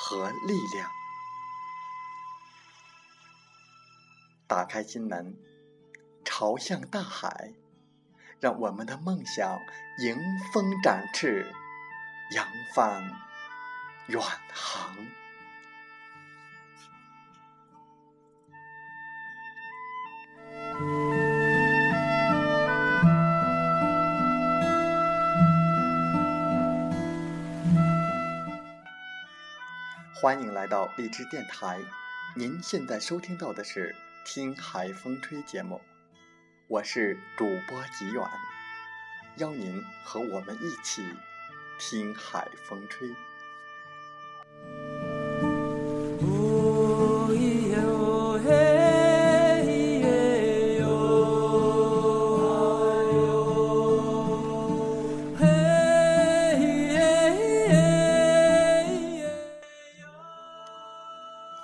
和力量。打开心门，朝向大海。让我们的梦想迎风展翅，扬帆远航。欢迎来到荔枝电台，您现在收听到的是《听海风吹》节目。我是主播吉远，邀您和我们一起听海风吹。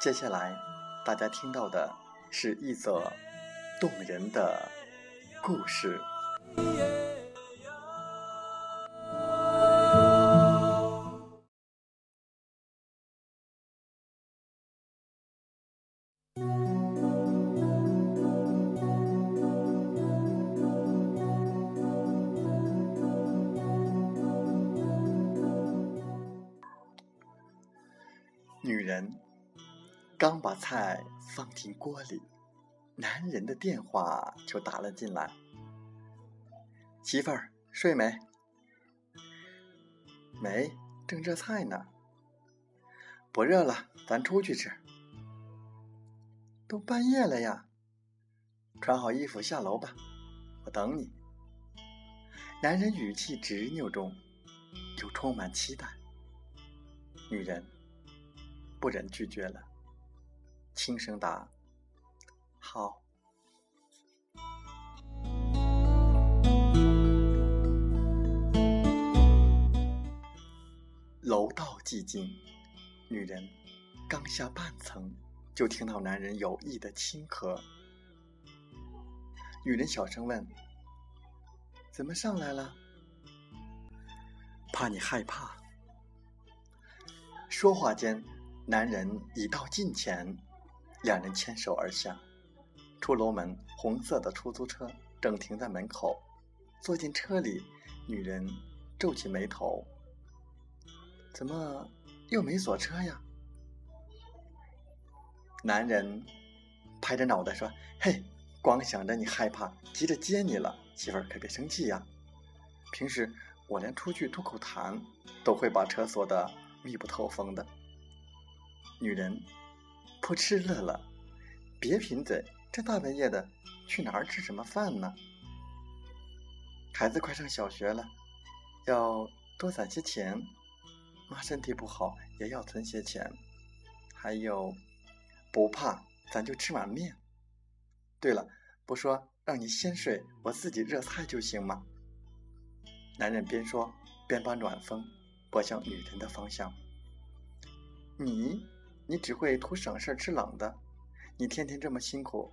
接下来，大家听到的是一则动人的。故事。女人刚把菜放进锅里。男人的电话就打了进来，媳妇儿睡没？没，正热菜呢。不热了，咱出去吃。都半夜了呀，穿好衣服下楼吧，我等你。男人语气执拗中又充满期待，女人不忍拒绝了，轻声答。好。楼道寂静，女人刚下半层，就听到男人有意的轻咳。女人小声问：“怎么上来了？”怕你害怕。说话间，男人已到近前，两人牵手而下。出楼门，红色的出租车正停在门口。坐进车里，女人皱起眉头：“怎么又没锁车呀？”男人拍着脑袋说：“嘿，光想着你害怕，急着接你了，媳妇儿可别生气呀。平时我连出去吐口痰，都会把车锁得密不透风的。”女人扑哧乐了：“别贫嘴。”这大半夜的，去哪儿吃什么饭呢？孩子快上小学了，要多攒些钱。妈身体不好，也要存些钱。还有，不怕，咱就吃碗面。对了，不说让你先睡，我自己热菜就行吗？男人边说边把暖风拨向女人的方向。你，你只会图省事吃冷的。你天天这么辛苦。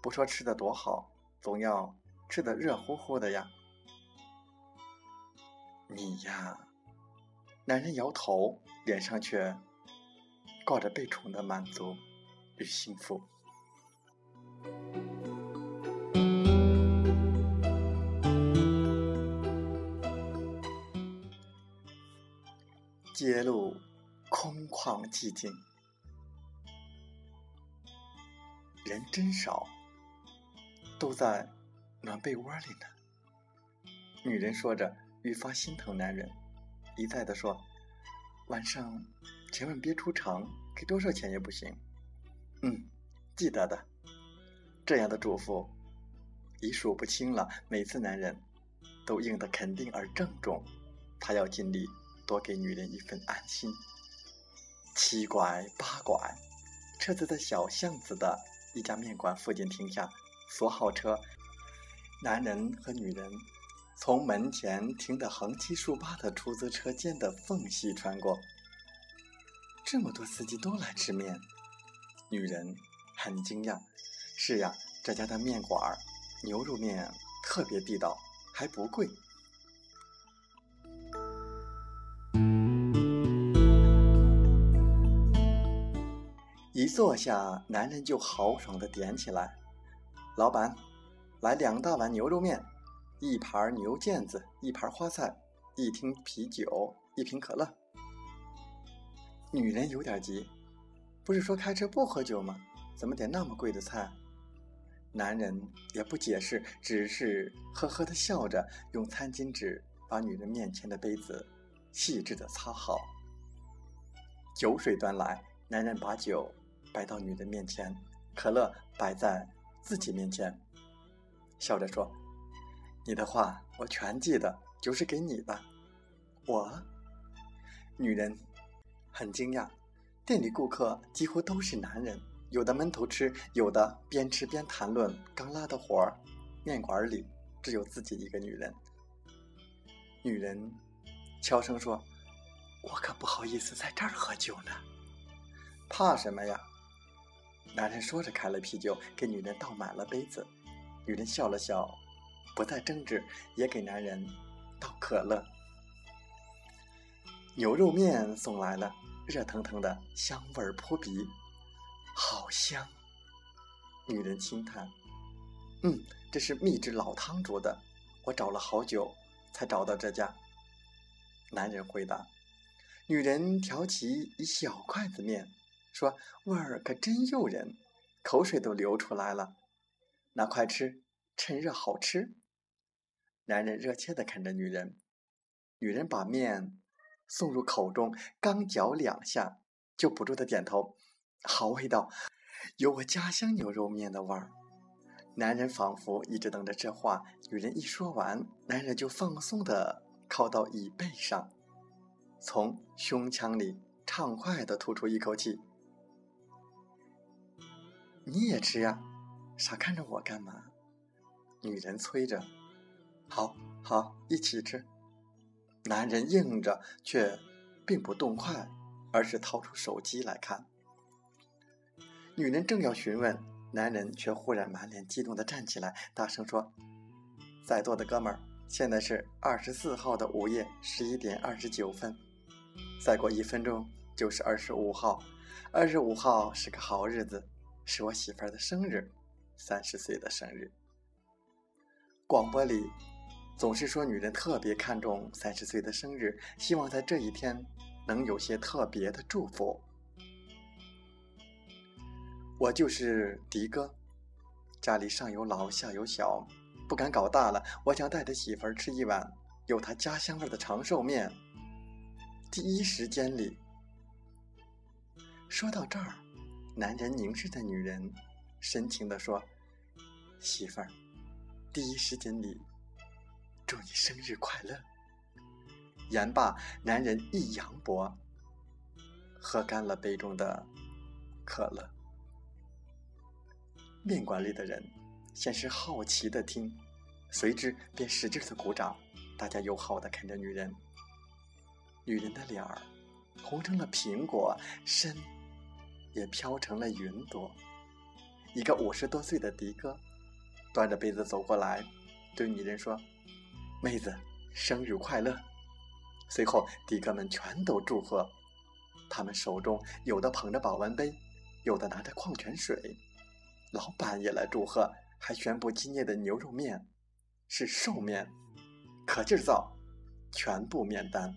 不说吃的多好，总要吃的热乎乎的呀。你呀，男人摇头，脸上却挂着被宠的满足与幸福。揭露空旷寂静，人真少。都在暖被窝里呢。女人说着，愈发心疼男人，一再的说：“晚上千万别出城，给多少钱也不行。”嗯，记得的。这样的嘱咐已数不清了。每次男人都应得肯定而郑重，他要尽力多给女人一份安心。七拐八拐，车子在小巷子的一家面馆附近停下，锁好车。男人和女人从门前停的横七竖八的出租车间的缝隙穿过。这么多司机都来吃面，女人很惊讶。是呀，这家的面馆牛肉面特别地道，还不贵。一坐下，男人就豪爽的点起来：“老板，来两大碗牛肉面，一盘牛腱子，一盘花菜，一听啤酒，一瓶可乐。”女人有点急：“不是说开车不喝酒吗？怎么点那么贵的菜？”男人也不解释，只是呵呵的笑着，用餐巾纸把女人面前的杯子细致的擦好。酒水端来，男人把酒。摆到女人面前，可乐摆在自己面前，笑着说：“你的话我全记得，酒是给你的。”我，女人很惊讶，店里顾客几乎都是男人，有的闷头吃，有的边吃边谈论刚拉的活儿。面馆里只有自己一个女人。女人悄声说：“我可不好意思在这儿喝酒呢。”怕什么呀？男人说着，开了啤酒，给女人倒满了杯子。女人笑了笑，不再争执，也给男人倒可乐。牛肉面送来了，热腾腾的，香味扑鼻，好香。女人轻叹：“嗯，这是秘制老汤煮的，我找了好久才找到这家。”男人回答。女人挑起一小筷子面。说味儿可真诱人，口水都流出来了。那快吃，趁热好吃。男人热切的看着女人，女人把面送入口中，刚嚼两下，就不住的点头，好味道，有我家乡牛肉面的味儿。男人仿佛一直等着这话，女人一说完，男人就放松的靠到椅背上，从胸腔里畅快的吐出一口气。你也吃呀，傻看着我干嘛？女人催着，好好一起吃。男人应着，却并不动筷，而是掏出手机来看。女人正要询问，男人却忽然满脸激动的站起来，大声说：“在座的哥们儿，现在是二十四号的午夜十一点二十九分，再过一分钟就是二十五号，二十五号是个好日子。”是我媳妇儿的生日，三十岁的生日。广播里总是说女人特别看重三十岁的生日，希望在这一天能有些特别的祝福。我就是迪哥，家里上有老下有小，不敢搞大了。我想带着媳妇儿吃一碗有她家乡味的长寿面。第一时间里，说到这儿。男人凝视着女人，深情地说：“媳妇儿，第一时间里，祝你生日快乐。”言罢，男人一扬脖，喝干了杯中的可乐。面馆里的人先是好奇的听，随之便使劲的鼓掌，大家友好的看着女人。女人的脸儿红成了苹果，深。也飘成了云朵。一个五十多岁的的哥端着杯子走过来，对女人说：“妹子，生日快乐！”随后，的哥们全都祝贺。他们手中有的捧着保温杯，有的拿着矿泉水。老板也来祝贺，还宣布今夜的牛肉面是寿面，可劲儿造，全部面单。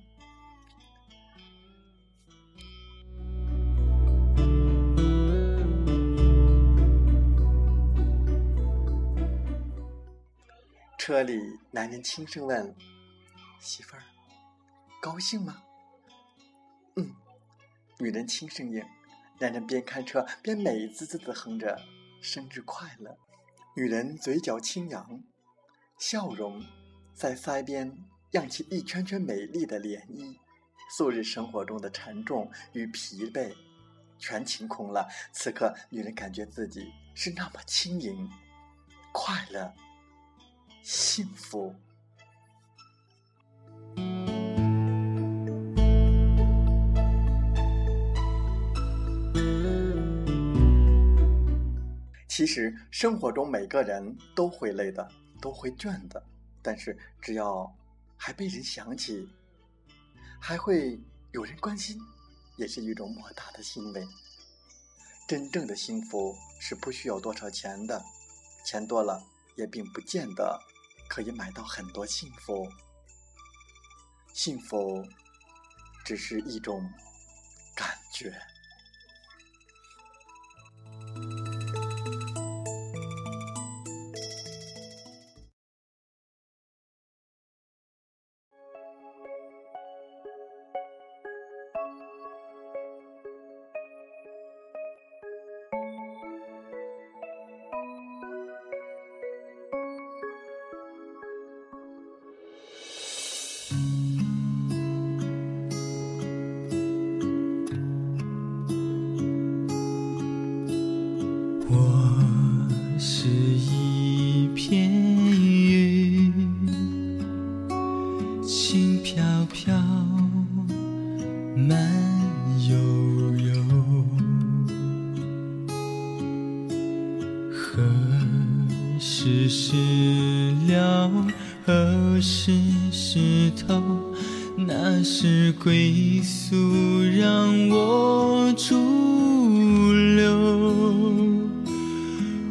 车里，男人轻声问：“媳妇儿，高兴吗？”“嗯。”女人轻声应。男人边开车边美滋滋的哼着：“生日快乐。”女人嘴角轻扬，笑容在腮边漾起一圈圈美丽的涟漪，素日生活中的沉重与疲惫全清空了。此刻，女人感觉自己是那么轻盈、快乐、幸福。其实，生活中每个人都会累的，都会倦的。但是，只要还被人想起，还会有人关心，也是一种莫大的欣慰。真正的幸福是不需要多少钱的，钱多了也并不见得可以买到很多幸福。幸福只是一种感觉。是石料，何时石头？那是归宿，让我驻留。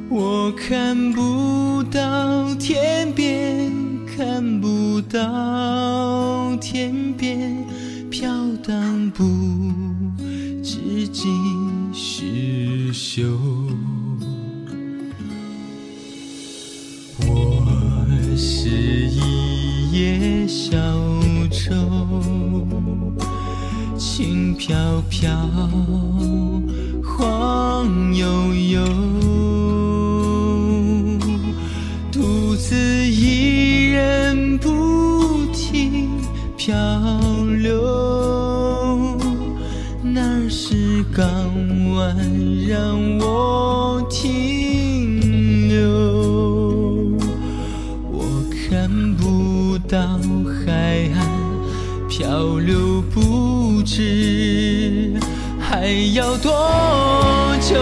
我看不到天边，看不到天边，飘荡不知今是休。飘，晃悠悠，独自一人不停漂流。那是港湾，让我停留。我看不到。海岸漂流不知还要多久，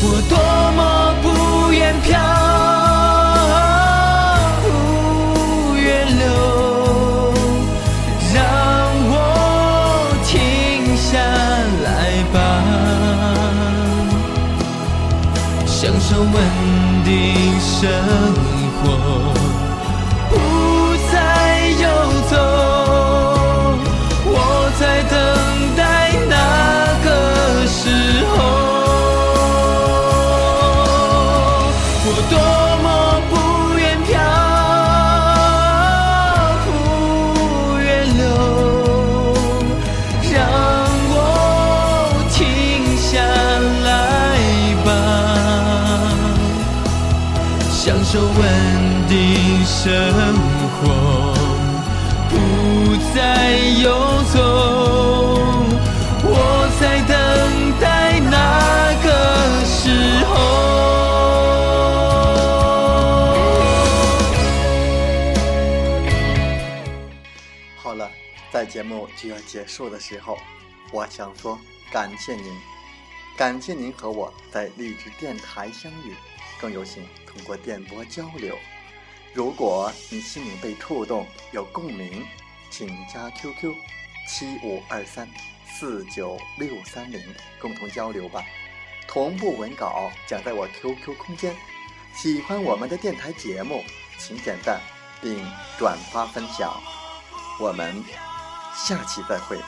我多么不愿漂，不愿流，让我停下来吧，享受稳定生活。享受稳定生活，不再游走，我在等待那个时候。好了，在节目就要结束的时候，我想说感谢您，感谢您和我在励志电台相遇，更有幸。通过电波交流，如果你心灵被触动，有共鸣，请加 QQ 七五二三四九六三零共同交流吧。同步文稿将在我 QQ 空间。喜欢我们的电台节目，请点赞并转发分享。我们下期再会。